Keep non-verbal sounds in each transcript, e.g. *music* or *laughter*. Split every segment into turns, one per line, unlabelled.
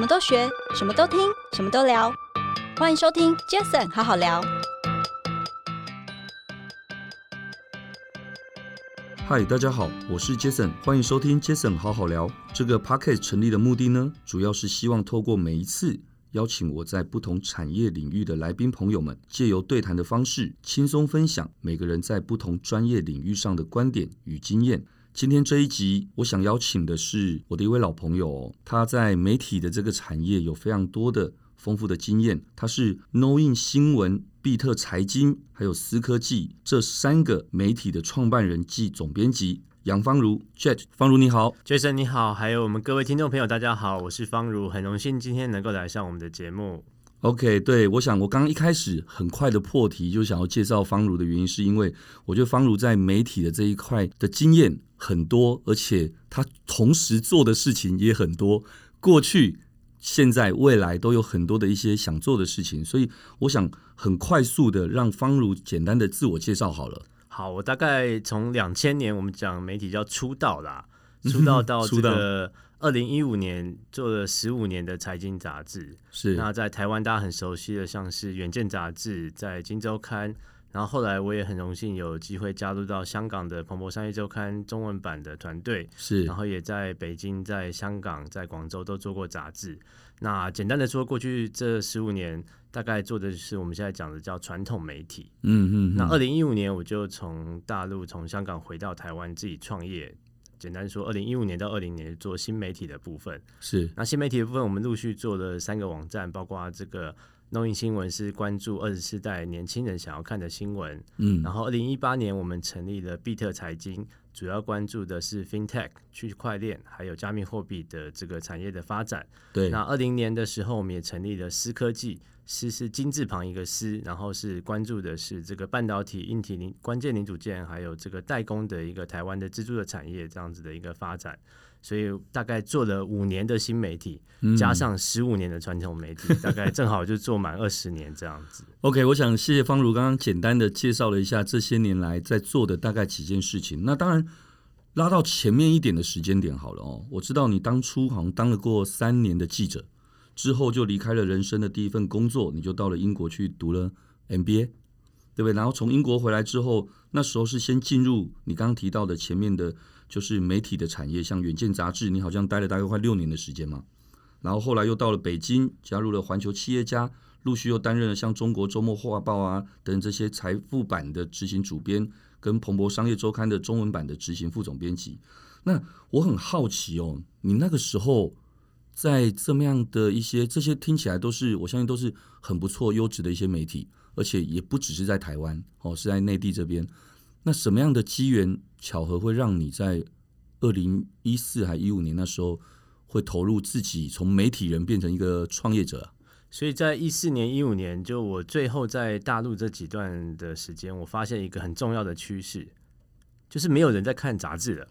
什么都学，什么都听，什么都聊。欢迎收听 Jason 好好聊。
嗨，大家好，我是 Jason，欢迎收听 Jason 好好聊。这个 Podcast 成立的目的呢，主要是希望透过每一次邀请我在不同产业领域的来宾朋友们，借由对谈的方式，轻松分享每个人在不同专业领域上的观点与经验。今天这一集，我想邀请的是我的一位老朋友，他在媒体的这个产业有非常多的丰富的经验。他是 Knowin 新闻、必特财经还有思科技这三个媒体的创办人暨总编辑杨芳如 Jet。芳如你好
，Jason 你好，还有我们各位听众朋友大家好，我是芳如，很荣幸今天能够来上我们的节目。
OK，对，我想我刚刚一开始很快的破题，就想要介绍方如的原因，是因为我觉得方如在媒体的这一块的经验很多，而且他同时做的事情也很多，过去、现在、未来都有很多的一些想做的事情，所以我想很快速的让方如简单的自我介绍好了。
好，我大概从两千年我们讲媒体叫出道啦，出道到这个。二零一五年做了十五年的财经杂志，
是
那在台湾大家很熟悉的，像是《远见》杂志，在《金周刊》，然后后来我也很荣幸有机会加入到香港的《彭博商业周刊》中文版的团队，
是，
然后也在北京、在香港、在广州都做过杂志。那简单的说，过去这十五年大概做的是我们现在讲的叫传统媒体。
嗯嗯，嗯。
那二零一五年我就从大陆从香港回到台湾自己创业。简单说，二零一五年到二零年做新媒体的部分
是。
那新媒体的部分，我们陆续做了三个网站，包括这个 Knowin 新闻是关注二十世代年轻人想要看的新闻。
嗯。
然后二零一八年我们成立了必特财经，主要关注的是 FinTech 区块链还有加密货币的这个产业的发展。
对。
那二零年的时候，我们也成立了思科技。思是金字旁一个思，然后是关注的是这个半导体、硬体零关键零组件，还有这个代工的一个台湾的支柱的产业这样子的一个发展，所以大概做了五年的新媒体，嗯、加上十五年的传统媒体，大概正好就做满二十年这样子。*laughs*
OK，我想谢谢方如刚刚简单的介绍了一下这些年来在做的大概几件事情。那当然拉到前面一点的时间点好了哦，我知道你当初好像当了过三年的记者。之后就离开了人生的第一份工作，你就到了英国去读了 MBA，对不对？然后从英国回来之后，那时候是先进入你刚刚提到的前面的，就是媒体的产业，像《远见》杂志，你好像待了大概快六年的时间嘛。然后后来又到了北京，加入了环球企业家，陆续又担任了像《中国周末画报》啊等这些财富版的执行主编，跟《彭博商业周刊》的中文版的执行副总编辑。那我很好奇哦，你那个时候。在这么样的一些，这些听起来都是我相信都是很不错、优质的一些媒体，而且也不只是在台湾哦，是在内地这边。那什么样的机缘巧合会让你在二零一四还一五年那时候会投入自己从媒体人变成一个创业者？
所以在一四年、一五年，就我最后在大陆这几段的时间，我发现一个很重要的趋势，就是没有人在看杂志了。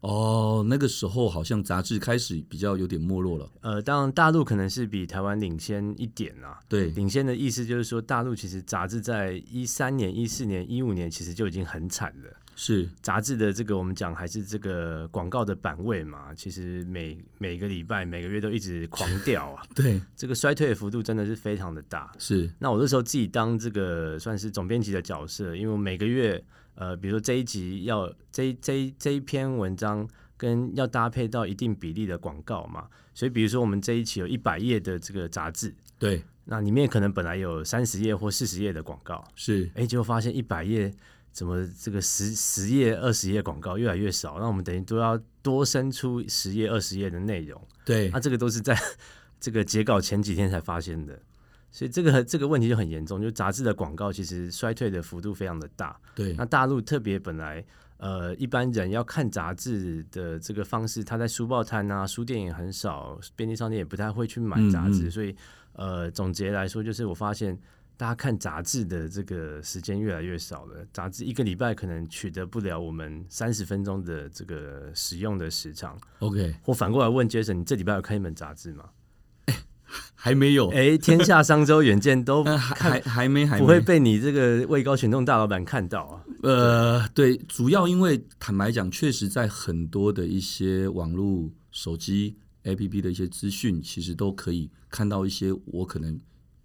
哦，那个时候好像杂志开始比较有点没落了。
呃，当然大陆可能是比台湾领先一点啦。
对，
领先的意思就是说，大陆其实杂志在一三年、一四年、一五年其实就已经很惨了。
是
杂志的这个我们讲还是这个广告的版位嘛，其实每每个礼拜、每个月都一直狂掉啊。*laughs*
对，
这个衰退的幅度真的是非常的大。
是。那
我那时候自己当这个算是总编辑的角色，因为我每个月。呃，比如说这一集要这这这一篇文章跟要搭配到一定比例的广告嘛，所以比如说我们这一期有一百页的这个杂志，
对，
那里面可能本来有三十页或四十页的广告，
是，
哎，结果发现一百页怎么这个十十页、二十页广告越来越少，那我们等于都要多生出十页、二十页的内容，
对，
那这个都是在 *laughs* 这个截稿前几天才发现的。所以这个这个问题就很严重，就杂志的广告其实衰退的幅度非常的大。
对，
那大陆特别本来呃一般人要看杂志的这个方式，他在书报摊啊、书店也很少，便利商店也不太会去买杂志。嗯嗯，所以呃总结来说，就是我发现大家看杂志的这个时间越来越少了。杂志一个礼拜可能取得不了我们三十分钟的这个使用的时长。
OK，
我反过来问 Jason，你这礼拜有看一本杂志吗？
还没有
哎，天下商周远见都 *laughs*
还还还没还没
不会被你这个位高权重大老板看到啊？
呃，对，主要因为坦白讲，确实在很多的一些网络、手机 APP 的一些资讯，其实都可以看到一些我可能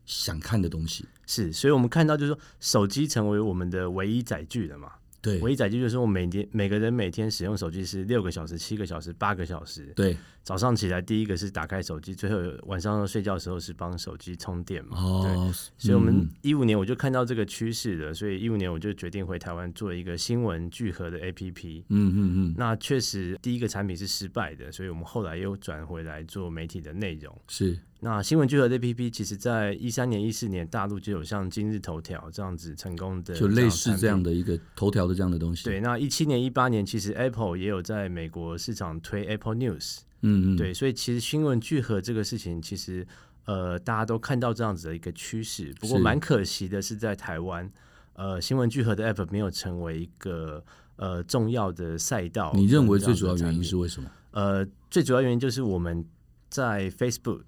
想看的东西。
是，所以我们看到就是说，手机成为我们的唯一载具了嘛。
对，
唯一载具就是我每天每个人每天使用手机是六个小时、七个小时、八个小时。
对，早
上起来第一个是打开手机，最后晚上睡觉的时候是帮手机充电嘛。哦，对，所以我们一五年我就看到这个趋势了，所以一五年我就决定回台湾做一个新闻聚合的 APP。嗯嗯嗯。那确实第一个产品是失败的，所以我们后来又转回来做媒体的内容。
是。
那新闻聚合 APP 其实，在一三年、一四年，大陆就有像今日头条这样子成功的，
就类似这样的一个头条的这样的东西。
对，那一七年、一八年，其实 Apple 也有在美国市场推 Apple News。
嗯嗯。
对，所以其实新闻聚合这个事情，其实呃，大家都看到这样子的一个趋势。不过蛮可惜的是，在台湾，呃，新闻聚合的 App 没有成为一个呃重要的赛道。
你认为最主要原因是为什么？
呃，最主要原因就是我们在 Facebook。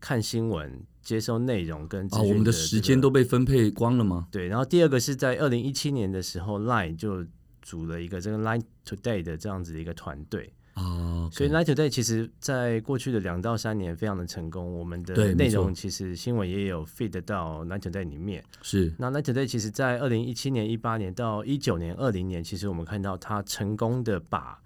看新闻、接收内容跟啊、这个，
我们的时间都被分配光了吗？
对，然后第二个是在二零一七年的时候，Line 就组了一个这个 Line Today 的这样子的一个团队
啊，okay、
所以 Line Today 其实在过去的两到三年非常的成功，我们的内容其实新闻也有 feed 到 Line Today 里面。
是，
那 Line Today 其实在二零一七年、一八年到一九年、二零年，其实我们看到它成功的把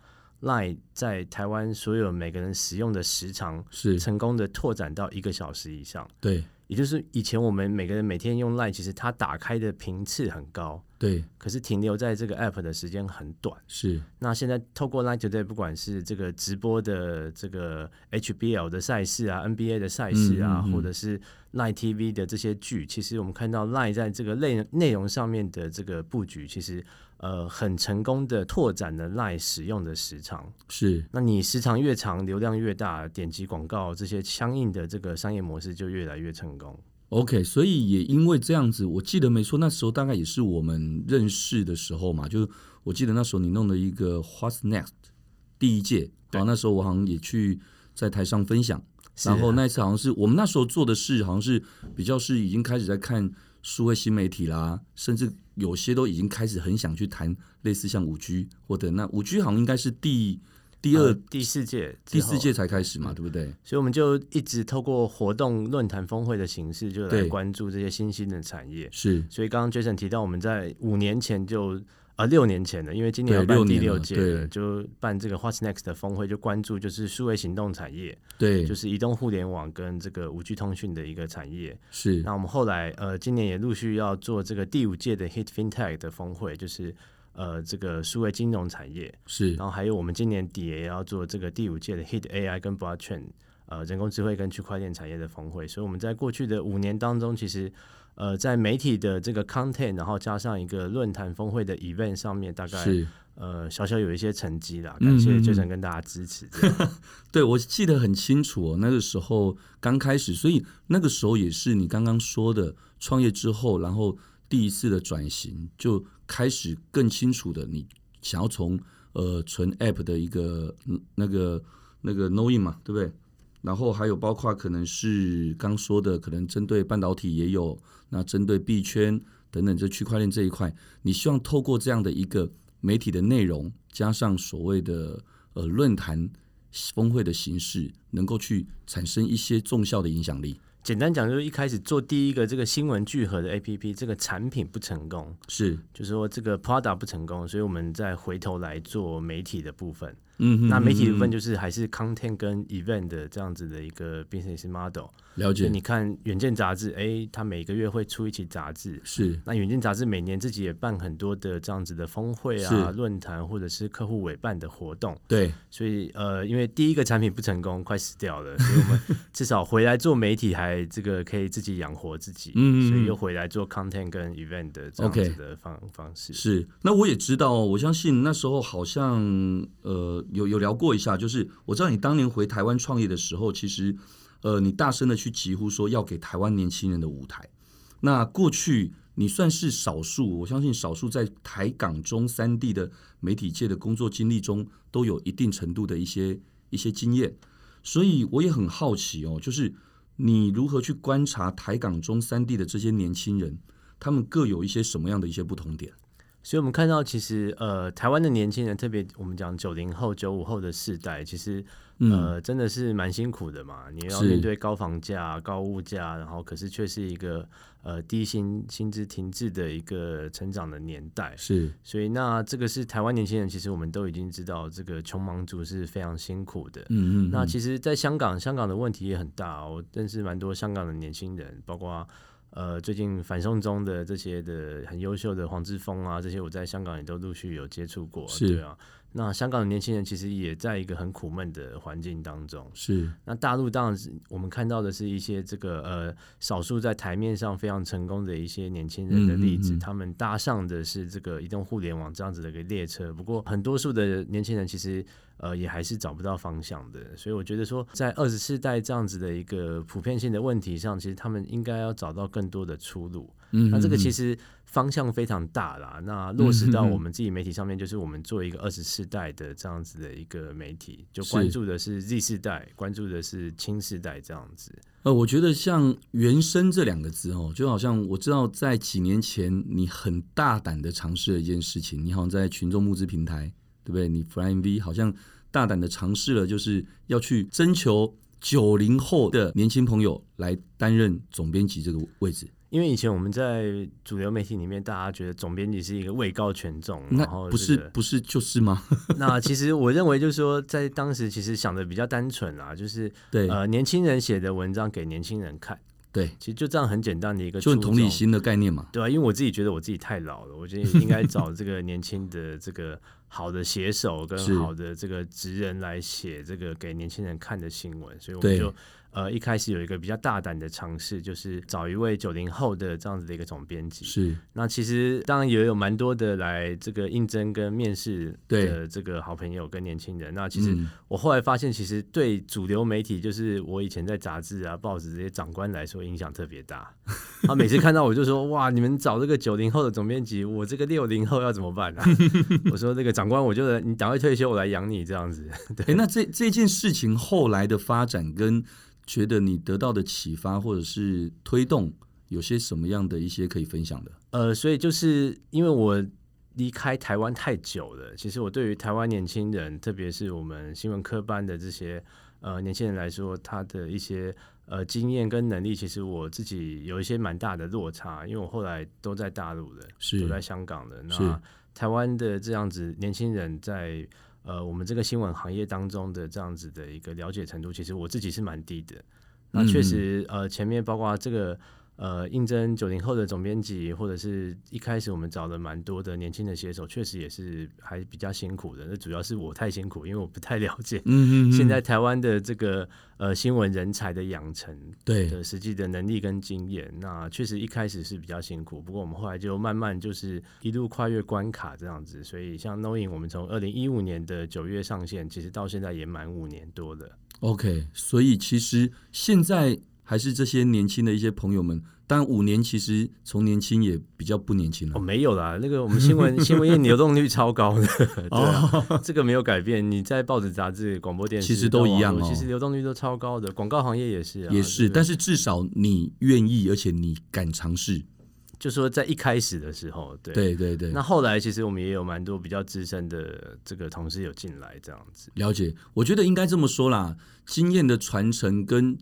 Line 在台湾所有每个人使用的时长是成功的拓展到一个小时以上。
对，
也就是以前我们每个人每天用 Line，其实它打开的频次很高。
对，
可是停留在这个 App 的时间很短。
是。那
现在透过 Line Today，不管是这个直播的这个 HBL 的赛事啊，NBA 的赛事啊，嗯嗯嗯或者是 Line TV 的这些剧，其实我们看到 Line 在这个内内容上面的这个布局，其实。呃，很成功的拓展了 Line 使用的时长，
是。
那你时长越长，流量越大，点击广告这些相应的这个商业模式就越来越成功。
OK，所以也因为这样子，我记得没错，那时候大概也是我们认识的时候嘛，就我记得那时候你弄了一个 What's Next 第一届，然后那时候我好像也去在台上分享，然后那一次好像是我们那时候做的事，好像是比较是已经开始在看数位新媒体啦，甚至。有些都已经开始很想去谈类似像五 G 或者那五 G 好像应该是第第二、
呃、第四届
第四届才开始嘛，对不对？
所以我们就一直透过活动、论坛、峰会的形式，就来关注这些新兴的产业。
是，
所以刚刚 Jason 提到，我们在五年前就。啊，六年前的，因为今年要办第六届的，就办这个 What's Next 的峰会，就关注就是数位行动产业，
对，
就是移动互联网跟这个五 G 通讯的一个产业。
是。
那我们后来呃，今年也陆续要做这个第五届的 Hit FinTech 的峰会，就是呃这个数位金融产业。
是。
然后还有我们今年底也要做这个第五届的 Hit AI 跟 Blockchain 呃人工智慧跟区块链产业的峰会。所以我们在过去的五年当中，其实。呃，在媒体的这个 content，然后加上一个论坛峰会的 event 上面，大概是呃小小有一些成绩啦。感谢 Jason 跟大家支持。*laughs*
对，我记得很清楚哦，那个时候刚开始，所以那个时候也是你刚刚说的创业之后，然后第一次的转型，就开始更清楚的，你想要从呃纯 app 的一个那个那个 knowing 嘛，对不对？然后还有包括可能是刚说的，可能针对半导体也有，那针对币圈等等这区块链这一块，你希望透过这样的一个媒体的内容，加上所谓的呃论坛峰会的形式，能够去产生一些重效的影响力。
简单讲，就是一开始做第一个这个新闻聚合的 APP，这个产品不成功，
是
就是说这个 product 不成功，所以我们再回头来做媒体的部分。
嗯哼，
那媒体的部分就是还是 content 跟 event 的这样子的一个 business model。
了解。
你看《远见》杂志，哎、欸，它每个月会出一期杂志。
是。
那《远见》杂志每年自己也办很多的这样子的峰会啊、论坛或者是客户委办的活动。
对。
所以呃，因为第一个产品不成功，快死掉了，*laughs* 所以我们至少回来做媒体，还这个可以自己养活自己。嗯，所以又回来做 content 跟 event 的这样子的方、okay. 方式。
是。那我也知道，我相信那时候好像呃有有聊过一下，就是我知道你当年回台湾创业的时候，其实。呃，你大声的去疾呼说要给台湾年轻人的舞台。那过去你算是少数，我相信少数在台港中三地的媒体界的工作经历中都有一定程度的一些一些经验。所以我也很好奇哦，就是你如何去观察台港中三地的这些年轻人，他们各有一些什么样的一些不同点？
所以我们看到，其实呃，台湾的年轻人，特别我们讲九零后、九五后的世代，其实呃，真的是蛮辛苦的嘛。你要面对高房价、高物价，然后可是却是一个呃低薪薪资停滞的一个成长的年代。
是，
所以那这个是台湾年轻人，其实我们都已经知道，这个穷忙族是非常辛苦的。嗯嗯。那其实，在香港，香港的问题也很大。我认识蛮多香港的年轻人，包括。呃，最近反送中的这些的很优秀的黄之峰啊，这些我在香港也都陆续有接触过，
是
对啊。那香港的年轻人其实也在一个很苦闷的环境当中。
是。那
大陆当然是我们看到的是一些这个呃少数在台面上非常成功的一些年轻人的例子，嗯嗯嗯，他们搭上的是这个移动互联网这样子的一个列车。不过很多数的年轻人其实。呃，也还是找不到方向的，所以我觉得说，在二十世代这样子的一个普遍性的问题上，其实他们应该要找到更多的出路。嗯，那这个其实方向非常大啦。那落实到我们自己媒体上面，就是我们做一个二十世代的这样子的一个媒体，就关注的是 Z 世代，关注的是青世代这样子。
呃，我觉得像“原生”这两个字哦，就好像我知道在几年前你很大胆的尝试了一件事情，你好像在群众募资平台。对不对？你 Flying V 好像大胆的尝试了，就是要去征求九零后的年轻朋友来担任总编辑这个位置。
因为以前我们在主流媒体里面，大家觉得总编辑是一个位高权重，然后、这个、
不是不是就是吗？*laughs*
那其实我认为就是说，在当时其实想的比较单纯啊，就是
对
呃年轻人写的文章给年轻人看。
对，
其实就这样很简单的一个，
就同理心的概念嘛，
对啊，因为我自己觉得我自己太老了，我觉得应该找这个年轻的这个好的写手跟好的这个职人来写这个给年轻人看的新闻，所以我们就。呃，一开始有一个比较大胆的尝试，就是找一位九零后的这样子的一个总编辑。
是，
那其实当然也有蛮多的来这个应征跟面试的这个好朋友跟年轻人。那其实我后来发现，其实对主流媒体，就是我以前在杂志啊、报纸这些长官来说，影响特别大。他每次看到我就说：“哇，你们找这个九零后的总编辑，我这个六零后要怎么办啊？” *laughs* 我说：“这个长官，我就你赶快退休，我来养你这样子。*laughs* ”对，
欸，那这这件事情后来的发展跟。觉得你得到的启发或者是推动，有些什么样的一些可以分享的？
呃，所以就是因为我离开台湾太久了，其实我对于台湾年轻人，特别是我们新闻科班的这些呃年轻人来说，他的一些呃经验跟能力，其实我自己有一些蛮大的落差，因为我后来都在大陆的，
是
都在香港的，那台湾的这样子年轻人在。呃，我们这个新闻行业当中的这样子的一个了解程度，其实我自己是蛮低的。那确实，呃，前面包括这个。呃，应征九零后的总编辑，或者是一开始我们找了蛮多的年轻的写手，确实也是还比较辛苦的。那主要是我太辛苦，因为我不太了解。嗯嗯。*laughs* 现在台湾的这个呃新闻人才的养成，对的实际的能力跟经验，那确实一开始是比较辛苦。不过我们后来就慢慢就是一路跨越关卡这样子。所以像 Knowing，我们从二零一五年的九月上线，其实到现在也满五年多了。
OK，所以其实现在。还是这些年轻的一些朋友们，但五年其实从年轻也比较不年轻了。
哦，没有啦，那个我们新闻 *laughs* 新闻业流动率超高的，*laughs* 对啊，这个没有改变。你在报纸、杂志、广播电视，
其实都一样哦。
其实流动率都超高的，广告行业也是啊，
也是。但是至少你愿意，而且你敢尝试。
就说在一开始的时候，对
对对对。
那后来其实我们也有蛮多比较资深的这个同事有进来，这样子。
了解，我觉得应该这么说啦，经验的传承跟。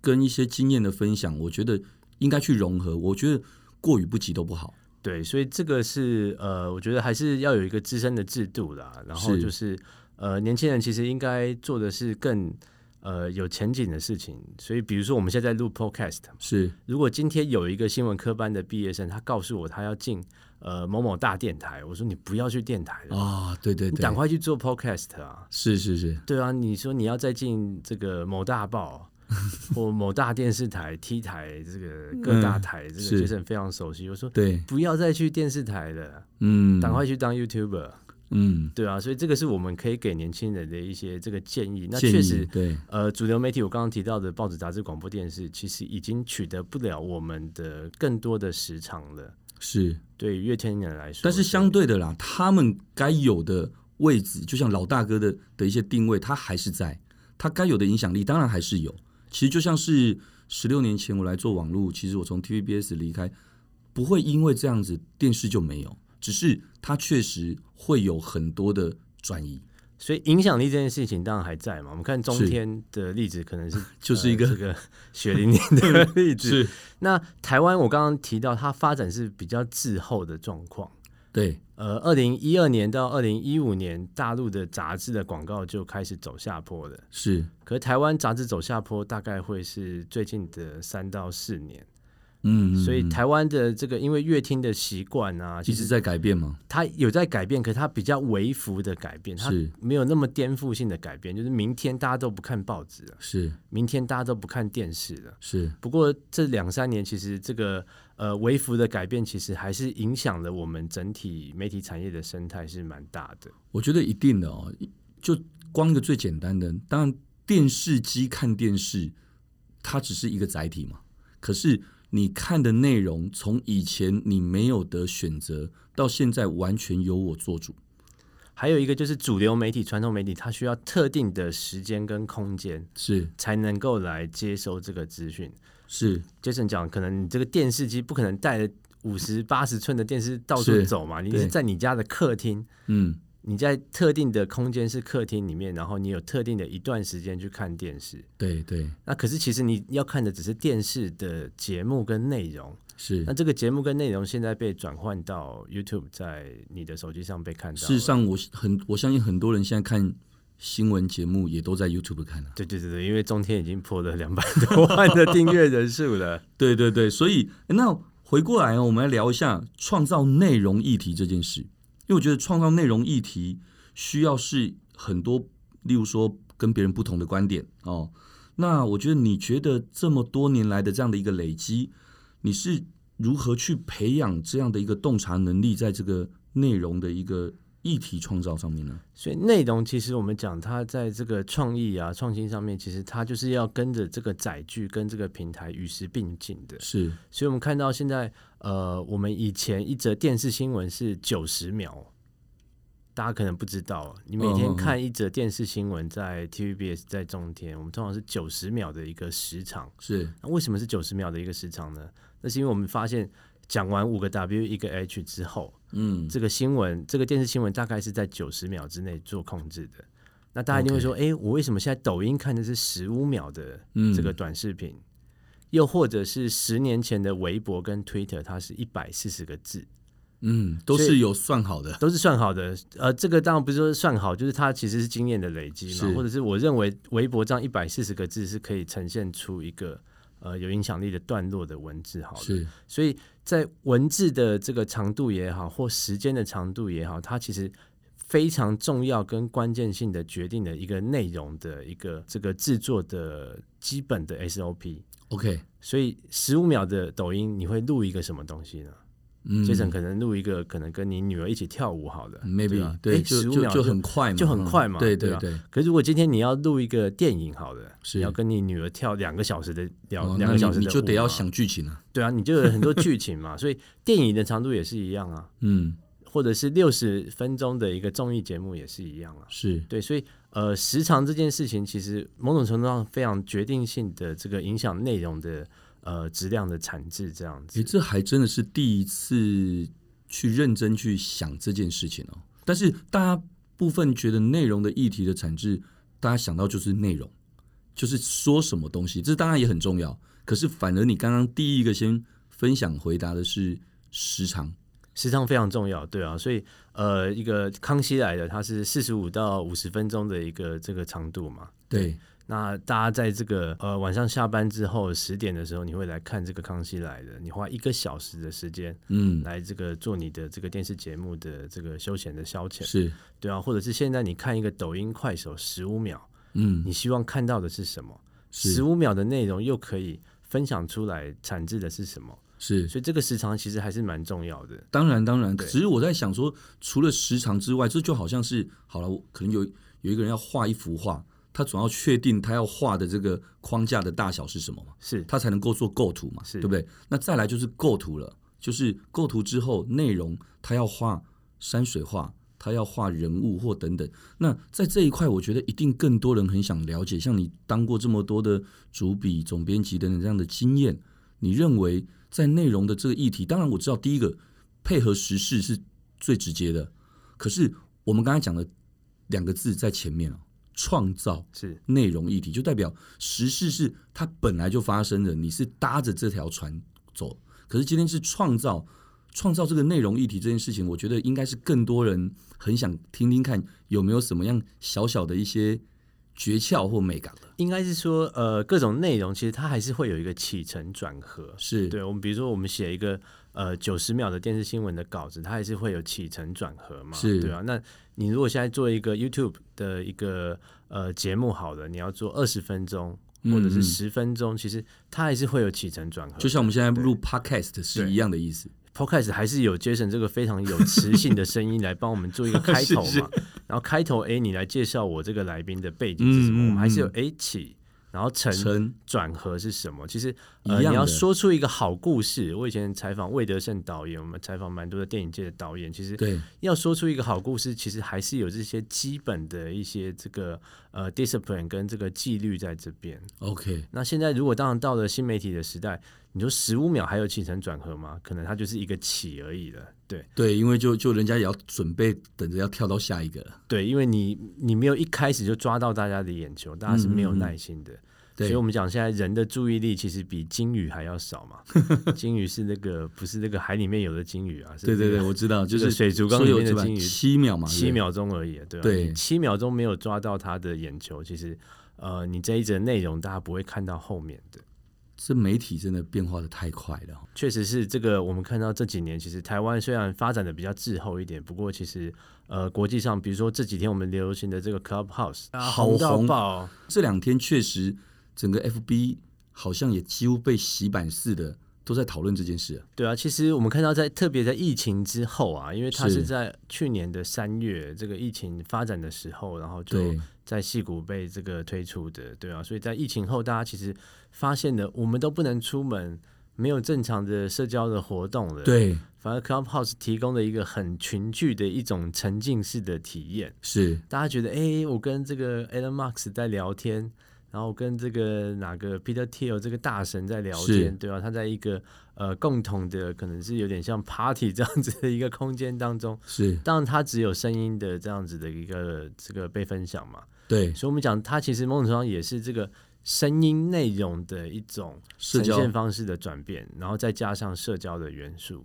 跟一些经验的分享，我觉得应该去融合。我觉得过与不及都不好。
对，所以这个是呃，我觉得还是要有一个资深的制度啦。然后就是，是呃，年轻人其实应该做的是更呃有前景的事情。所以，比如说我们现在在录 Podcast，
是如
果今天有一个新闻科班的毕业生，他告诉我他要进呃某某大电台，我说你不要去电台了
啊，对对对，
你赶快去做 Podcast 啊。
是是是，
对啊，你说你要再进这个某大报。*laughs* 或某大电视台、T 台，这个各大台，嗯、这个就是非常熟悉。我说，对，不要再去电视台了，嗯，赶快去当 YouTuber，嗯，对啊，所以这个是我们可以给年轻人的一些这个建议。那确实，对，呃，主流媒体我刚刚提到的报纸、杂志、广播电视，其实已经取得不了我们的更多的时长了。是。对于乐天人来说，
但是。相对的啦，他们该有的位置，就像老大哥的的一些定位，他还是在，他该有的影响力，当然还是有。其实就像是十六年前我来做网络，其实我从 TVBS 离开，不会因为这样子电视就没有。只是它确实会有很多的转移。
所以影响力这件事情当然还在嘛。我们看中天的例子，可能是 *laughs*
就是一个、
呃、这个血淋淋的 *laughs* 例子。
是
那台湾，我刚刚提到它发展是比较滞后的状况。
对，
呃，二零一二年到二零一五年，大陆的杂志的广告就开始走下坡了。
是，
可是台湾杂志走下坡，大概会是最近的三到四年。
嗯，
所以台湾的这个因为阅听的习惯啊，
其实在改变吗？
它有在改变，可是它比较微幅的改变，它没有那么颠覆性的改变。就是明天大家都不看报纸了，
是
明天大家都不看电视了，
是。
不过这两三年其实这个呃微幅的改变，其实还是影响了我们整体媒体产业的生态是蛮大的。
我觉得一定的哦，就光一个最简单的，当然电视机看电视，它只是一个载体嘛，可是。你看的内容，从以前你没有的选择，到现在完全由我做主。
还有一个就是主流媒体、传统媒体，它需要特定的时间跟空间，
是
才能够来接收这个资讯。
是
，Jason 讲，可能你这个电视机不可能带着五十八十寸的电视到处走嘛，你是在你家的客厅，嗯。你在特定的空间是客厅里面，然后你有特定的一段时间去看电视。
对对。那
可是其实你要看的只是电视的节目跟内容。
是。
那这个节目跟内容现在被转换到 YouTube，在你的手机上被看到。
事实上，我很我相信很多人现在看新闻节目也都在 YouTube 看了。
对对对对，因为中天已经破了两百多万的订阅人数了。*laughs*
对对对，所以那回过来哦，我们来聊一下创造内容议题这件事。因为我觉得创造内容议题需要是很多，例如说跟别人不同的观点哦。那我觉得你觉得这么多年来的这样的一个累积，你是如何去培养这样的一个洞察能力，在这个内容的一个议题创造上面呢？
所以内容其实我们讲它在这个创意啊、创新上面，其实它就是要跟着这个载具跟这个平台与时并进的。
是，
所以我们看到现在。呃，我们以前一则电视新闻是九十秒，大家可能不知道，你每天看一则电视新闻，在 TVBS 在中天，我们通常是九十秒的一个时长。
是，
那为什么是九十秒的一个时长呢？那是因为我们发现讲完五个 W 一个 H 之后，嗯，这个新闻这个电视新闻大概是在九十秒之内做控制的。那大家一定会说，哎、okay，我为什么现在抖音看的是十五秒的这个短视频？嗯又或者是十年前的微博跟 Twitter，它是一百四十个字，
嗯，都是有算好的，
都是算好的。呃，这个当然不是说算好，就是它其实是经验的累积嘛，或者是我认为微博这样一百四十个字是可以呈现出一个呃有影响力的段落的文字，好了。是，所以在文字的这个长度也好，或时间的长度也好，它其实非常重要跟关键性的决定的一个内容的一个这个制作的基本的 SOP。
OK，
所以十五秒的抖音，你会录一个什么东西呢？嗯，Jason 可能录一个，可能跟你女儿一起跳舞好的
，maybe 对，十五秒就，就很快嘛，
就很快嘛，
对对对，
对。可是如果今天你要录一个电影好了，是要跟你女儿跳两个小时的两两、哦、个小时的，
你就得要想剧情啊。
对啊，你就有很多剧情嘛，所以电影的长度也是一样啊。嗯，或者是六十分钟的一个综艺节目也是一样啊。
是
对，所以。呃，时长这件事情，其实某种程度上非常决定性的这个影响内容的呃质量的产制，这样子。
诶，这还真的是第一次去认真去想这件事情哦。但是大家部分觉得内容的议题的产制，大家想到就是内容，就是说什么东西，这当然也很重要。可是反而你刚刚第一个先分享回答的是时长。
时长非常重要，对啊，所以呃，一个康熙来的，它是四十五到五十分钟的一个这个长度嘛。
对，
那大家在这个呃晚上下班之后十点的时候，你会来看这个康熙来的，你花一个小时的时间，嗯，来这个做你的这个电视节目的这个休闲的消遣，
是
对啊，或者是现在你看一个抖音快手十五秒，嗯，你希望看到的是什么？十五秒的内容又可以分享出来，产制的是什么？
是，
所以这个时长其实还是蛮重要的。
当然，当然，只是我在想说，除了时长之外，这就好像是好了，可能有有一个人要画一幅画，他总要确定他要画的这个框架的大小是什么嘛？是，他才能够做构图嘛？是，对不对？那再来就是构图了，就是构图之后内容，他要画山水画，他要画人物或等等。那在这一块，我觉得一定更多人很想了解。像你当过这么多的主笔、总编辑等等这样的经验，你认为？在内容的这个议题，当然我知道第一个配合时事是最直接的。可是我们刚才讲的两个字在前面哦，创造是内容议题，就代表时事是它本来就发生的，你是搭着这条船走。可是今天是创造创造这个内容议题这件事情，我觉得应该是更多人很想听听看有没有什么样小小的一些诀窍或美感的。
应该是说，呃，各种内容其实它还是会有一个起承转合。
是
对我们，比如说我们写一个呃九十秒的电视新闻的稿子，它还是会有起承转合嘛，
是
对啊。那你如果现在做一个 YouTube 的一个呃节目，好了，你要做二十分钟。或者是十分钟，其实它还是会有起承转合，
就像我们现在录 Podcast 是一样的意思。
Podcast 还是有 Jason 这个非常有磁性的声音来帮我们做一个开头嘛，*laughs* 是是然后开头哎，你来介绍我这个来宾的背景是什么？我们还是有哎起。然后承转合是什么？其实呃，你要说出一个好故事。我以前采访魏德胜导演，我们采访蛮多的电影界的导演。其实对，要说出一个好故事，其实还是有这些基本的一些这个呃 discipline 跟这个纪律在这边。
OK，
那现在如果当然到了新媒体的时代，你说十五秒还有起承转合吗？可能它就是一个起而已了。对
对，因为就就人家也要准备等着要跳到下一个。
对，因为你你没有一开始就抓到大家的眼球，大家是没有耐心的。嗯嗯所以我们讲现在人的注意力其实比金鱼还要少嘛。*laughs* 金鱼是那个不是那个海里面有的金鱼啊？
对对对，我知道，就是
水族缸里面的金鱼，
七秒嘛，
七秒钟而已，对吧？对，七秒钟没有抓到他的眼球，其实呃，你这一则内容大家不会看到后面的。
这媒体真的变化的太快了，
确实是这个。我们看到这几年，其实台湾虽然发展的比较滞后一点，不过其实呃，国际上，比如说这几天我们流行的这个 Clubhouse，
好红，这两天确实。整个 FB 好像也几乎被洗版似的，都在讨论这件事。
对啊，其实我们看到在特别在疫情之后啊，因为它是在去年的三月这个疫情发展的时候，然后就在戏谷被这个推出的，对啊，所以在疫情后，大家其实发现的我们都不能出门，没有正常的社交的活动了。
对，
反而 Clubhouse 提供了一个很群聚的一种沉浸式的体验。
是，
大家觉得，哎，我跟这个 Elon Musk 在聊天。然后跟这个哪个 Peter Thiel 这个大神在聊天，对吧？他在一个呃共同的，可能是有点像 party 这样子的一个空间当中，
是。
当然，他只有声音的这样子的一个这个被分享嘛。
对。
所以，我们讲它其实某种程度上也是这个声音内容的一种呈现方式的转变，然后再加上社交的元素。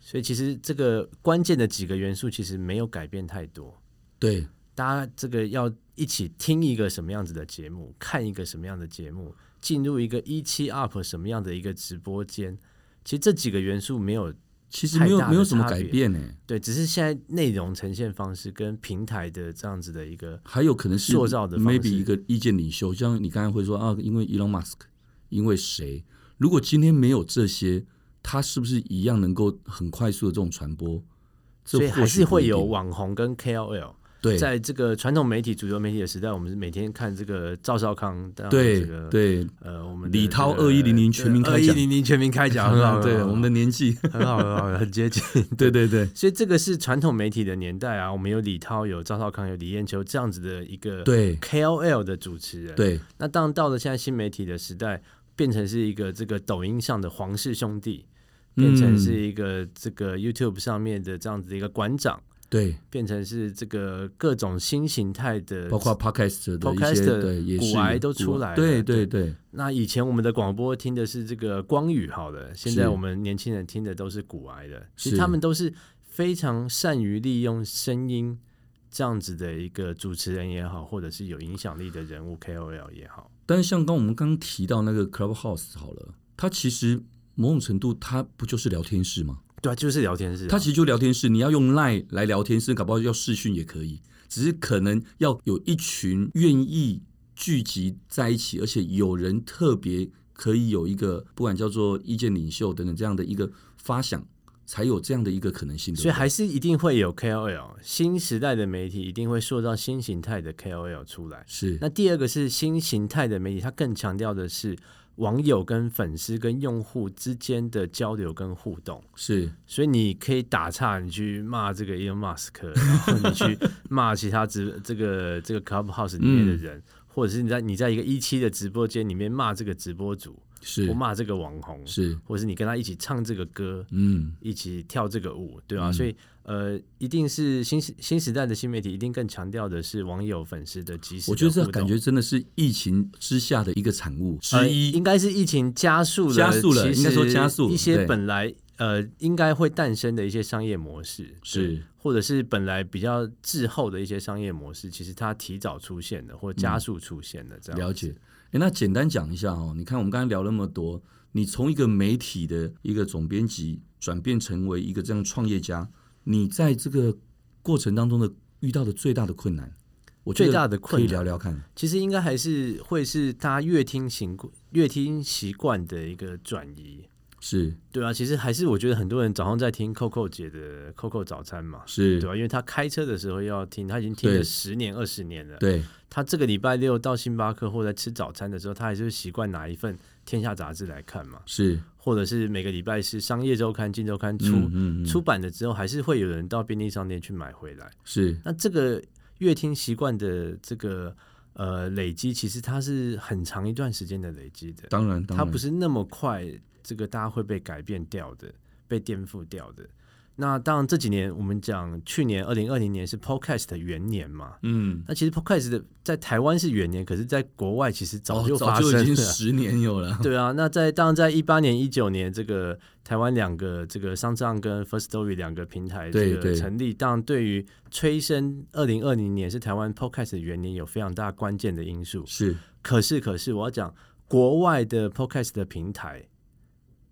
所以，其实这个关键的几个元素其实没有改变太多。
对。
大家这个要一起听一个什么样子的节目，看一个什么样的节目，进入一个一期 UP 什么样的一个直播间，其实这几个元素没有，
其实没有没有什么改变呢。
对，只是现在内容呈现方式跟平台的这样子的一个，
还有可能是塑造的 maybe 一个意见领袖，像你刚才会说啊，因为 Elon Musk，因为谁？如果今天没有这些，他是不是一样能够很快速的这种传播？
所以还是会有网红跟 KOL。
对，
在这个传统媒体、主流媒体的时代，我们是每天看这个赵少康，
对、
这个、
对，
呃，我们、
这个、李涛二一零零全民开讲，二一
零零全民开讲，很好，*laughs*
对，我们的年纪。
很好，很好，很接近，*laughs*
对对对，
所以这个是传统媒体的年代啊，我们有李涛，有赵少康，有李艳秋这样子的一个对。KOL 的主持人，
对，
那当然到了现在新媒体的时代，变成是一个这个抖音上的皇室兄弟，变成是一个这个 YouTube 上面的这样子的一个馆长。
对，
变成是这个各种新形态的，
包括 Podcast 的一些对，也是
股癌都出来了。
对对对。
那以前我们的广播听的是这个光语，好了，现在我们年轻人听的都是古癌的。其实他们都是非常善于利用声音这样子的一个主持人也好，或者是有影响力的人物 KOL 也好。
但是像刚我们刚刚提到那个 Clubhouse 好了，它其实某种程度它不就是聊天室吗？
对啊，就是聊天室。
它其实就聊天室，你要用 Line 来聊天室，搞不好要视讯也可以。只是可能要有一群愿意聚集在一起，而且有人特别可以有一个不管叫做意见领袖等等这样的一个发想，才有这样的一个可能性。
所以还是一定会有 KOL，新时代的媒体一定会塑造新形态的 KOL 出来。
是。
那第二个是新形态的媒体，它更强调的是。网友跟粉丝跟用户之间的交流跟互动。
是，
所以你可以打岔，你去骂这个 Elon Musk，然后你去骂其他直这个这个 Clubhouse 里面的人，嗯、或者是你在你在一个一期的直播间里面骂这个直播主，
是。
我骂这个网红，
是，
或是你跟他一起唱这个歌，
嗯，
一起跳这个舞，对吧、啊？
嗯、
所以呃，一定是新时新时代的新媒体，一定更强调的是网友粉丝的即时的。
我觉得这感觉真的是疫情之下的一个产物之一，
呃、应该是疫情加速了，
加速了，应该说加速
一些本来呃应该会诞生的一些商业模式，
是。
或者是本来比较滞后的一些商业模式，其实它提早出现的，或加速出现的，这样、
嗯、了解。诶，那简单讲一下哦，你看我们刚才聊那么多，你从一个媒体的一个总编辑转变成为一个这样创业家，你在这个过程当中的遇到的最大的困难，我觉得
最大的困难
可以聊聊看。
其实应该还是会是大家阅听习惯、阅听习惯的一个转移。
是
对啊，其实还是我觉得很多人早上在听 Coco 姐的 Coco 早餐嘛，
是
对吧、啊？因为他开车的时候要听，他已经听了十年、二十年了。
对，
他这个礼拜六到星巴克或者吃早餐的时候，他还是会习惯拿一份《天下》杂志来看嘛。
是，
或者是每个礼拜是《商业周刊》、《金周刊》出、
嗯嗯嗯、出
版了之后，还是会有人到便利商店去买回来。
是，
那这个阅听习惯的这个呃累积，其实它是很长一段时间的累积的。
当然，当然，
它不是那么快。这个大家会被改变掉的，被颠覆掉的。那当然这几年我们讲，去年二零二零年是 Podcast 的元年嘛，
嗯，
那其实 Podcast 的在台湾是元年，可是在国外其实早就发生了，
哦、早就已经十年有了。*laughs*
对啊，那在当然在一八年、一九年，这个台湾两个这个 SoundOn 跟 Firstory 两个平台这个成立，当然对于催生二零二零年是台湾 Podcast 的元年有非常大关键的因素。
是，
可是可是我要讲国外的 Podcast 的平台。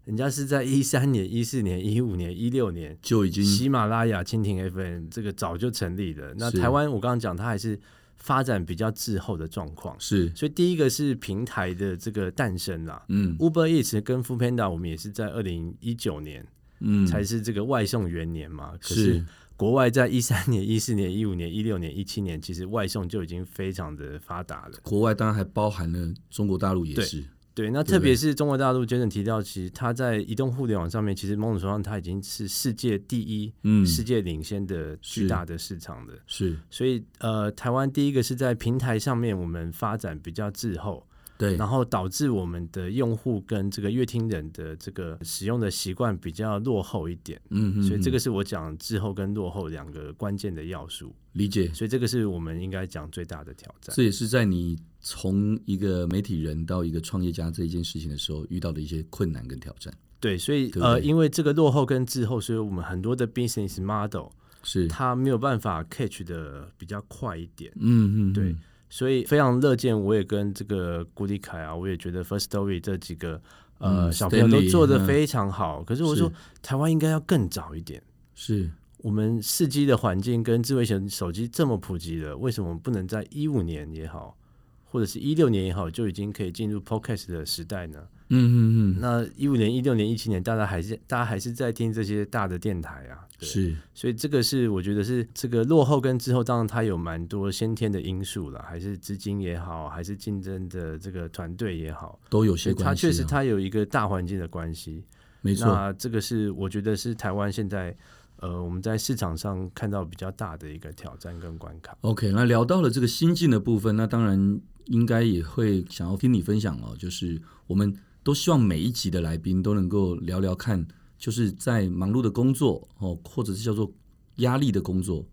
人家是在一三年、一四年、一五年、一六年
就已经
喜马拉雅、蜻蜓 FM 这个早就成立了。那台湾我刚刚讲，它还是发展比较滞后的状况。
是，所
以第一个是平台的这个诞生啦。
嗯
，Uber Eats 跟 Foodpanda 我们也是在二零一九年，
嗯，
才是这个外送元年嘛。可是国外在一三年、一四年、一五年、一六年、一七年，其实外送就已经非常的发达了。
国外当然还包含了中国大陆也是。
对，那特别是中国大陆，Jason 提到，其实它在移动互联网上面，其实某种程度上，它已经是世界第一、
嗯，
世界领先的巨大的市场的。
是，
所以呃，台湾第一个是在平台上面，我们发展比较滞后，
对，
然后导致我们的用户跟这个乐听人的这个使用的习惯比较落后一点。
嗯哼哼，
所以这个是我讲滞后跟落后两个关键的要素。
理解。
所以这个是我们应该讲最大的挑战。
这也是在你。从一个媒体人到一个创业家这一件事情的时候，遇到的一些困难跟挑战。
对，所以呃，因为这个落后跟滞后，所以我们很多的 business model
是
它没有办法 catch 的比较快一点。
嗯嗯，
对，所以非常乐见，我也跟这个顾立凯啊，我也觉得 First Story 这几个呃、嗯、小朋友都做的非常好。嗯、可是我说，台湾应该要更早一点。
是
我们四 G 的环境跟智慧型手机这么普及了，为什么不能在一五年也好？或者是一六年也好，就已经可以进入 Podcast 的时代呢？
嗯嗯嗯。
那一五年、一六年、一七年，大家还是大家还是在听这些大的电台啊。
是。
所以这个是我觉得是这个落后跟之后，当然它有蛮多先天的因素了，还是资金也好，还是竞争的这个团队也好，
都有些关系。
它确实它有一个大环境的关系。
没错。
那这个是我觉得是台湾现在呃我们在市场上看到比较大的一个挑战跟关卡。
OK，那聊到了这个新进的部分，那当然。应该也会想要听你分享哦，就是我们都希望每一集的来宾都能够聊聊看，就是在忙碌的工作哦，或者是叫做压力的工作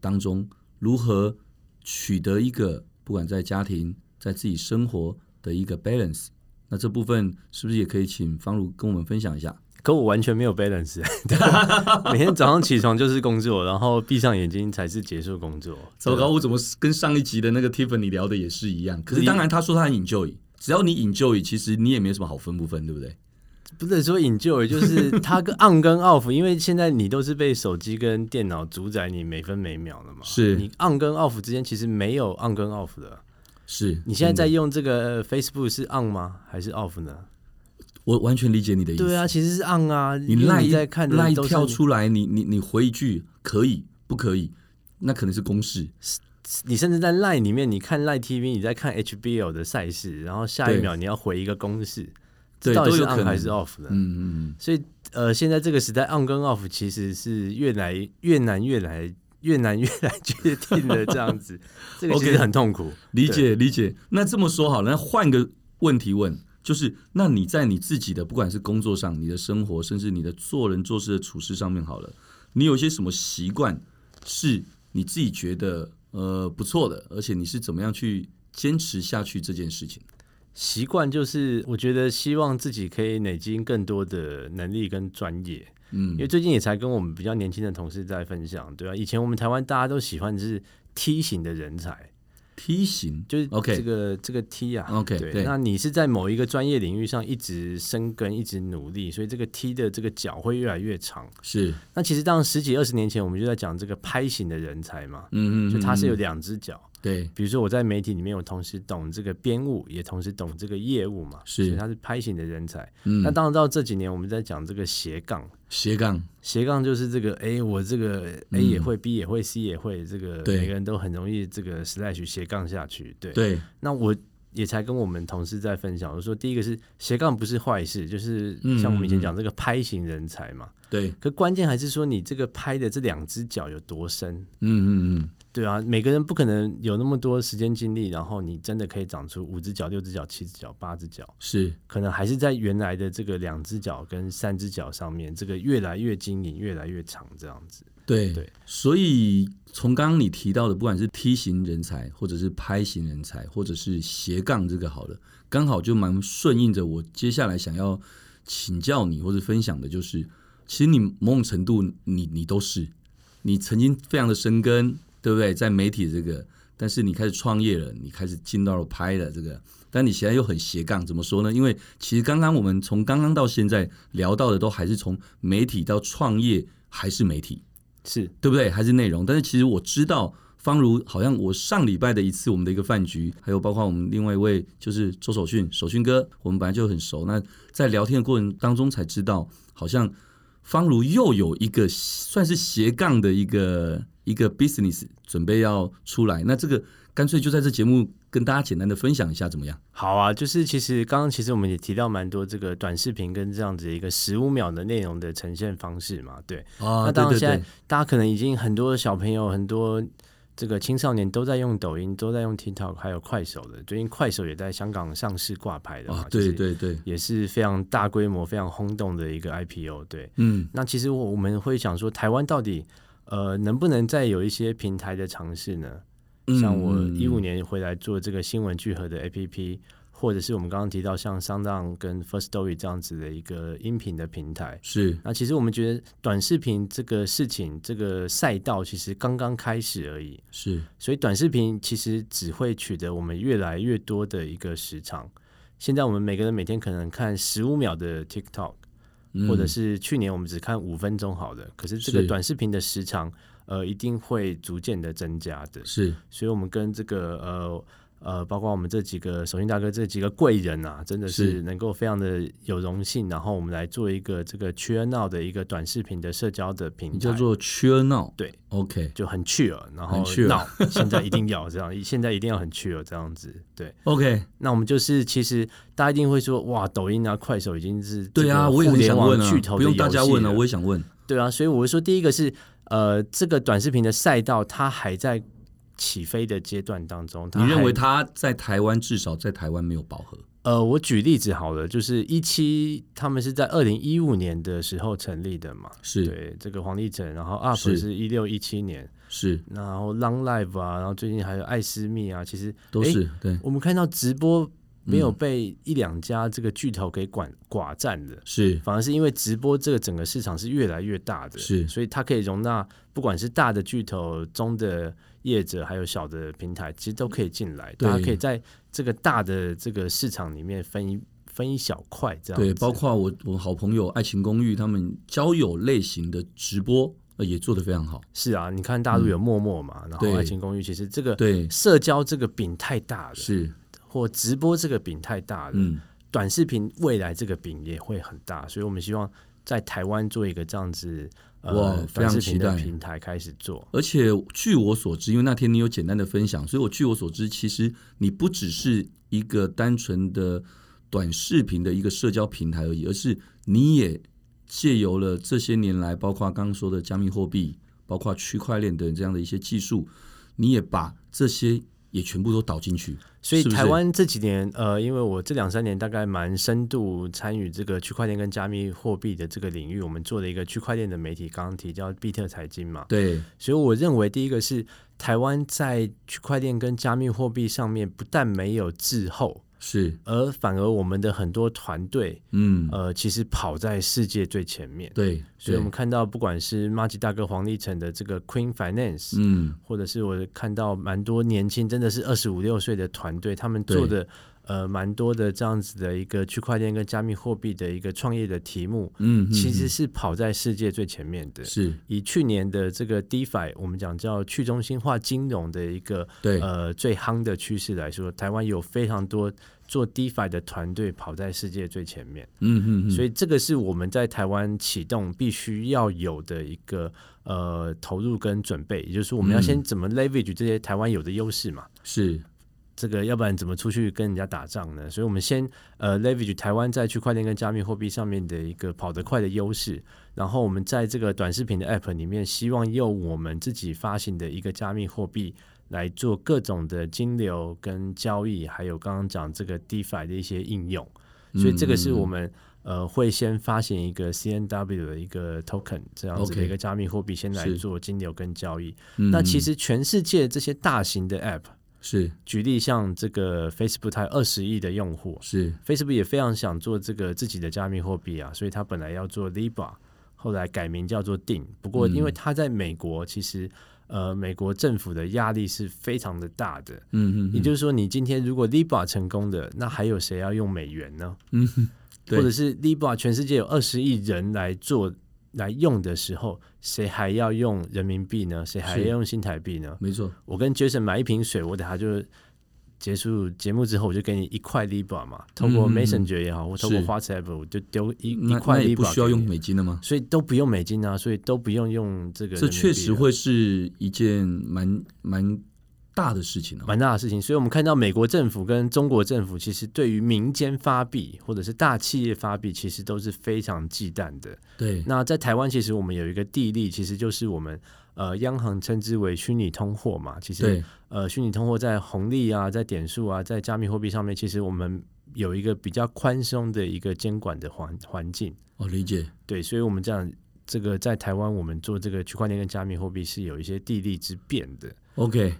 当中，如何取得一个不管在家庭、在自己生活的一个 balance。那这部分是不是也可以请方如跟我们分享一下？
可我完全没有 balance，*laughs* 每天早上起床就是工作，然后闭上眼睛才是结束工作。
糟糕，我怎么跟上一集的那个 Tiffany 聊的也是一样？可是当然他说他很 enjoy，只要你 enjoy，其实你也没什么好分不分，对不对？
不是说 enjoy，就是它跟 *laughs* on 跟 off，因为现在你都是被手机跟电脑主宰你每分每秒的嘛。
是
你 on 跟 off 之间其实没有 on 跟 off 的。
是
你现在在用这个 Facebook 是 on 吗？还是 off 呢？
我完全理解你的意思。
对啊，其实是 on 啊。
你赖在看，赖跳出来，你你你回一句可以不可以？那可能是公式。
你甚至在赖里面，你看赖 TV，你在看 HBO 的赛事，然后下一秒你要回一个公式，
这，
到底是 on 还是 off 的？
嗯嗯。
所以呃，现在这个时代 on 跟 off 其实是越来越难，越来越难，越来决定的这样子。这个其实很痛苦。
理解理解。那这么说好了，那换个问题问。就是那你在你自己的不管是工作上、你的生活，甚至你的做人做事的处事上面，好了，你有些什么习惯是你自己觉得呃不错的，而且你是怎么样去坚持下去这件事情？
习惯就是我觉得希望自己可以累积更多的能力跟专业。嗯，因为最近也才跟我们比较年轻的同事在分享，对啊，以前我们台湾大家都喜欢的是梯形的人才。
梯形。
就是 OK 这
个
这个梯啊
，OK
对，那你是在某一个专业领域上一直深耕，一直努力，所以这个梯的这个脚会越来越长。
是，
那其实当十几二十年前，我们就在讲这个拍型的人才嘛，
嗯嗯，
就他是有两只脚。
对，
比如说我在媒体里面，我同时懂这个编务，也同时懂这个业务嘛，
是，
所以他是拍型的人才。嗯，那当然到这几年，我们在讲这个斜杠，
斜杠，
斜杠就是这个，哎，我这个 A 也会，B 也会，C 也会，这个每个人都很容易这个 slash 斜杠下去。对，
对。
那我也才跟我们同事在分享，我说第一个是斜杠不是坏事，就是像我们以前讲这个拍型人才嘛。
对。
可关键还是说你这个拍的这两只脚有多深。
嗯嗯嗯。
对啊，每个人不可能有那么多时间精力，然后你真的可以长出五只脚、六只脚、七只脚、八只脚，
是
可能还是在原来的这个两只脚跟三只脚上面，这个越来越精灵、越来越长这样子。
对
对，
所以从刚刚你提到的，不管是梯形人才，或者是拍型人才，或者是斜杠这个好了，刚好就蛮顺应着我接下来想要请教你或者分享的，就是其实你某种程度你你都是，你曾经非常的深耕。对不对？在媒体这个，但是你开始创业了，你开始进到了拍了这个，但你现在又很斜杠，怎么说呢？因为其实刚刚我们从刚刚到现在聊到的，都还是从媒体到创业，还是媒体，
是
对不对？还是内容。但是其实我知道，方如好像我上礼拜的一次我们的一个饭局，还有包括我们另外一位就是周守训，守训哥，我们本来就很熟。那在聊天的过程当中才知道，好像方如又有一个算是斜杠的一个。一个 business 准备要出来，那这个干脆就在这节目跟大家简单的分享一下，怎么样？
好啊，就是其实刚刚其实我们也提到蛮多这个短视频跟这样子一个十五秒的内容的呈现方式嘛，对。
啊，
那当然现在大家可能已经很多小朋友、很多这个青少年都在用抖音，都在用 TikTok，还有快手的。最近快手也在香港上市挂牌的嘛，
对对对，
也是非常大规模、非常轰动的一个 IPO。对，
嗯，
那其实我我们会想说，台湾到底。呃，能不能再有一些平台的尝试呢？像我一五年回来做这个新闻聚合的 APP，或者是我们刚刚提到像 SoundOn 跟 First Story 这样子的一个音频的平台。
是。
那其实我们觉得短视频这个事情，这个赛道其实刚刚开始而已。
是。
所以短视频其实只会取得我们越来越多的一个时长。现在我们每个人每天可能看十五秒的 TikTok。或者是去年我们只看五分钟好的，可是这个短视频的时长，呃，一定会逐渐的增加的。
是，
所以我们跟这个呃。呃，包括我们这几个守训大哥这几个贵人啊，真的是能够非常的有荣幸，然后我们来做一个这个 Chill Now 的一个短视频的社交的平台，
叫做 Chill Now。
对
，OK，
就很 chill，然后 now *laughs* 现在一定要这样，现在一定要很 chill 这样子。对
，OK，
那我们就是其实大家一定会说，哇，抖音啊、快手已经是
对啊，我也很想问
啊，
不用大家问了，我也想问。
对啊，所以我会说，第一个是呃，这个短视频的赛道它还在。起飞的阶段当中，
你认为他在台湾至少在台湾没有饱和？
呃，我举例子好了，就是一期他们是在二零一五年的时候成立的嘛，
是
对这个黄立成，然后 UP 是一六一七年，
是
然后 Long Live 啊，然后最近还有艾斯密啊，其实
都是对。
我们看到直播没有被一两家这个巨头给管寡占的，
是
反而是因为直播这个整个市场是越来越大的，
是
所以它可以容纳不管是大的巨头、中的。业者还有小的平台，其实都可以进来，大家可以在这个大的这个市场里面分一分一小块，这样
对。包括我我好朋友爱情公寓，他们交友类型的直播也做得非常好。
是啊，你看大陆有陌陌嘛，嗯、然后爱情公寓其实这个
对
社交这个饼太大了，
是
或直播这个饼太大了，
嗯，
短视频未来这个饼也会很大，所以我们希望在台湾做一个这样子。
哇，非常期待。
平台开始做，
而且据我所知，因为那天你有简单的分享，所以我据我所知，其实你不只是一个单纯的短视频的一个社交平台而已，而是你也借由了这些年来，包括刚刚说的加密货币，包括区块链等这样的一些技术，你也把这些也全部都导进去。
所以台湾这几年，呃，因为我这两三年大概蛮深度参与这个区块链跟加密货币的这个领域，我们做了一个区块链的媒体，刚刚提叫比特财经嘛，
对，
所以我认为第一个是台湾在区块链跟加密货币上面不但没有滞后。
是，
而反而我们的很多团队，
嗯，
呃，其实跑在世界最前面。
对，
所以我们看到，不管是马吉大哥黄立成的这个 Queen Finance，
嗯，
或者是我看到蛮多年轻，真的是二十五六岁的团队，他们做的。呃，蛮多的这样子的一个区块链跟加密货币的一个创业的题目，
嗯，
其实是跑在世界最前面的。
是
以去年的这个 DeFi，我们讲叫去中心化金融的一个
对
呃最夯的趋势来说，台湾有非常多做 DeFi 的团队跑在世界最前面。
嗯嗯嗯，
所以这个是我们在台湾启动必须要有的一个呃投入跟准备，也就是我们要先怎么 leverage 这些台湾有的优势嘛？
是。
这个要不然怎么出去跟人家打仗呢？所以，我们先呃 leverage 台湾在区块链跟加密货币上面的一个跑得快的优势，然后我们在这个短视频的 app 里面，希望用我们自己发行的一个加密货币来做各种的金流跟交易，还有刚刚讲这个 DeFi 的一些应用。所以，这个是我们呃会先发行一个 CNW 的一个 token 这样子的一个加密货币，先来做金流跟交易。那其实全世界这些大型的 app。
是，
举例像这个 Facebook，它有二十亿的用户，
是
Facebook 也非常想做这个自己的加密货币啊，所以它本来要做 Libra，后来改名叫做 Ding。不过因为它在美国，其实呃美国政府的压力是非常的大的，
嗯嗯，
也就是说，你今天如果 Libra 成功的，那还有谁要用美元呢？
嗯，
或者是 Libra 全世界有二十亿人来做。来用的时候，谁还要用人民币呢？谁还要用新台币呢？
没错，
我跟 Jason 买一瓶水，我等下就结束节目之后，我就给你一块 Libra 嘛。通过 Messenger 也好，或通过 WhatsApp，我就丢一一块 Libra。
不需要用美金的吗？
所以都不用美金啊，所以都不用用这个。
这确实会是一件蛮蛮。大的事情，
蛮大的事情，所以我们看到美国政府跟中国政府其实对于民间发币或者是大企业发币，其实都是非常忌惮的。
对，
那在台湾，其实我们有一个地利，其实就是我们呃央行称之为虚拟通货嘛。其实
对
呃虚拟通货在红利啊，在点数啊，在加密货币上面，其实我们有一个比较宽松的一个监管的环环境。
哦，理解。
对，所以我们这样这个在台湾，我们做这个区块链跟加密货币是有一些地利之便的。
OK。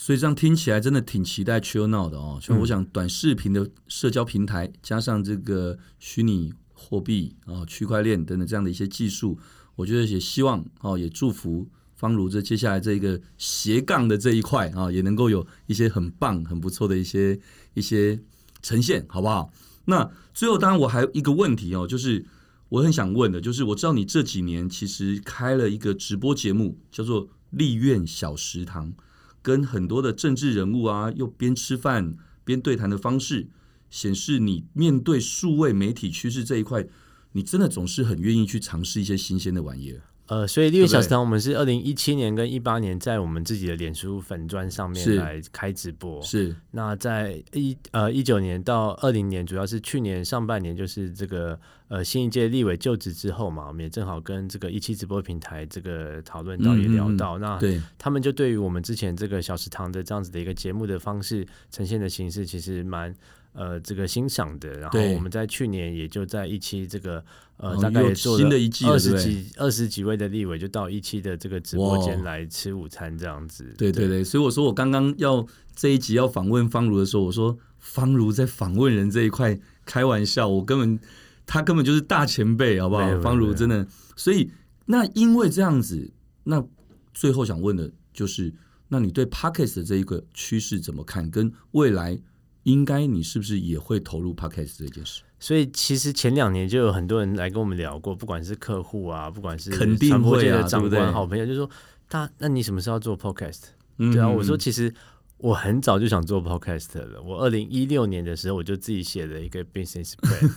所以这样听起来真的挺期待 Chill Now 的哦。所以我想，短视频的社交平台加上这个虚拟货币啊、区块链等等这样的一些技术，我觉得也希望哦，也祝福方如这接下来这个斜杠的这一块啊，也能够有一些很棒、很不错的一些一些呈现，好不好？那最后，当然我还有一个问题哦，就是我很想问的，就是我知道你这几年其实开了一个直播节目，叫做立院小食堂。跟很多的政治人物啊，又边吃饭边对谈的方式，显示你面对数位媒体趋势这一块，你真的总是很愿意去尝试一些新鲜的玩意儿。
呃，所以立院小食堂，我们是二零一七年跟一八年在我们自己的脸书粉砖上面来开直播。
是，
那在一呃一九年到二零年，主要是去年上半年，就是这个呃新一届立委就职之后嘛，我们也正好跟这个一期直播平台这个讨论到，也聊到，
嗯嗯
那
对
他们就对于我们之前这个小食堂的这样子的一个节目的方式呈现的形式，其实蛮。呃，这个欣赏的，然后我们在去年也就在一期这个呃，大概也做了二十几二十几位的立委，就到一期的这个直播间来吃午餐这样子。
对对对，所以我说我刚刚要这一集要访问方如的时候，我说方如在访问人这一块开玩笑，我根本他根本就是大前辈，好不好？方如真的，所以那因为这样子，那最后想问的就是，那你对 Podcast 的这一个趋势怎么看？跟未来？应该你是不是也会投入 Podcast 这件事？
所以其实前两年就有很多人来跟我们聊过，不管是客户啊，不管是
肯定会
的长官、好朋友，就说他，那你什么时候要做 Podcast？嗯，对啊，我说其实我很早就想做 Podcast 了。我二零一六年的时候，我就自己写了一个 Business Plan，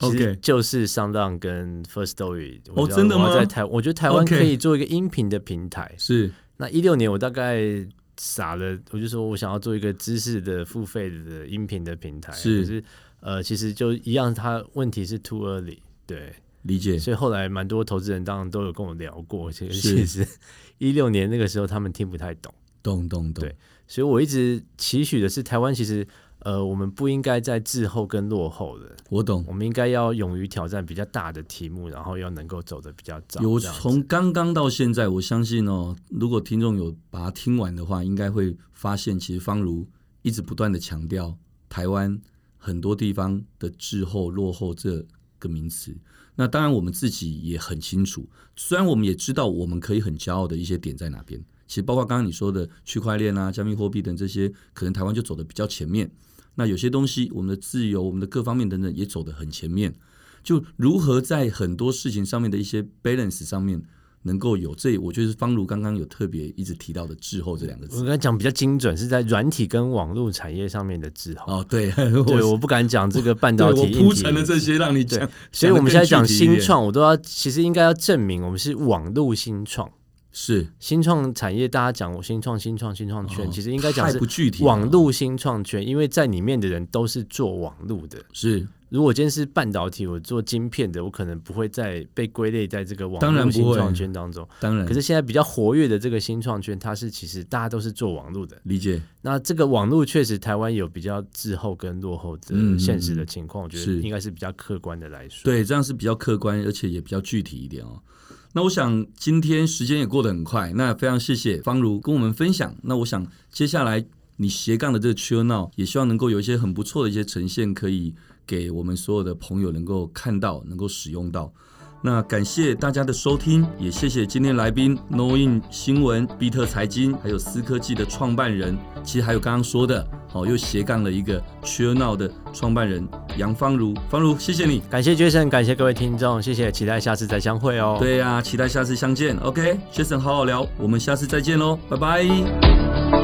*laughs* 其实就是 SoundOn 跟 First Story。
哦，真的吗？
在台，我觉得台湾可以做一个音频的平台。
是，
那一六年我大概。傻了，我就说我想要做一个知识的付费的音频的平台，
是，
是呃，其实就一样，它问题是 too early，对，
理解。
所以后来蛮多投资人当然都有跟我聊过，其实其实一六年那个时候他们听不太懂，
懂懂懂。
对，所以我一直期许的是，台湾其实呃，我们不应该在滞后跟落后的。
我懂，
我们应该要勇于挑战比较大的题目，然后要能够走得比较早。
有从刚刚到现在，我相信哦，如果听众有把它听完的话，应该会发现，其实方如一直不断的强调台湾很多地方的滞后、落后这个名词。那当然，我们自己也很清楚。虽然我们也知道，我们可以很骄傲的一些点在哪边。其实，包括刚刚你说的区块链啊、加密货币等这些，可能台湾就走得比较前面。那有些东西，我们的自由、我们的各方面等等，也走得很前面。就如何在很多事情上面的一些 balance 上面。能够有这，我觉得是方如刚刚有特别一直提到的滞后这两个字。
我刚才讲比较精准，是在软体跟网络产业上面的滞后。
哦，对，
对，我不敢讲这个半导体。
我铺陈了这些让你讲，
所以我们现在讲新创，我都要其实应该要证明我们是网络新创。
是
新创产业，大家讲我新创、新创、新创圈，哦、其实应该讲是。网络新创圈，因为在里面的人都是做网络的。
是。
如果今天是半导体，我做晶片的，我可能不会再被归类在这个网络新创圈当中。
当然，
可是现在比较活跃的这个新创圈，它是其实大家都是做网络的。
理解。
那这个网络确实台湾有比较滞后跟落后的现实的情况，我觉得应该是比较客观的来说。
对，这样是比较客观，而且也比较具体一点哦。那我想今天时间也过得很快，那非常谢谢方如跟我们分享。那我想接下来你斜杠的这个 Chill Now，也希望能够有一些很不错的一些呈现，可以。给我们所有的朋友能够看到，能够使用到。那感谢大家的收听，也谢谢今天来宾 Knowin 新闻、比特财经，还有思科技的创办人，其实还有刚刚说的，哦，又斜杠了一个 Chill Now 的创办人杨方如。方如，谢谢你，
感谢 Jason，感谢各位听众，谢谢，期待下次再相会哦。
对呀、啊，期待下次相见。OK，Jason 好好聊，我们下次再见喽，拜拜。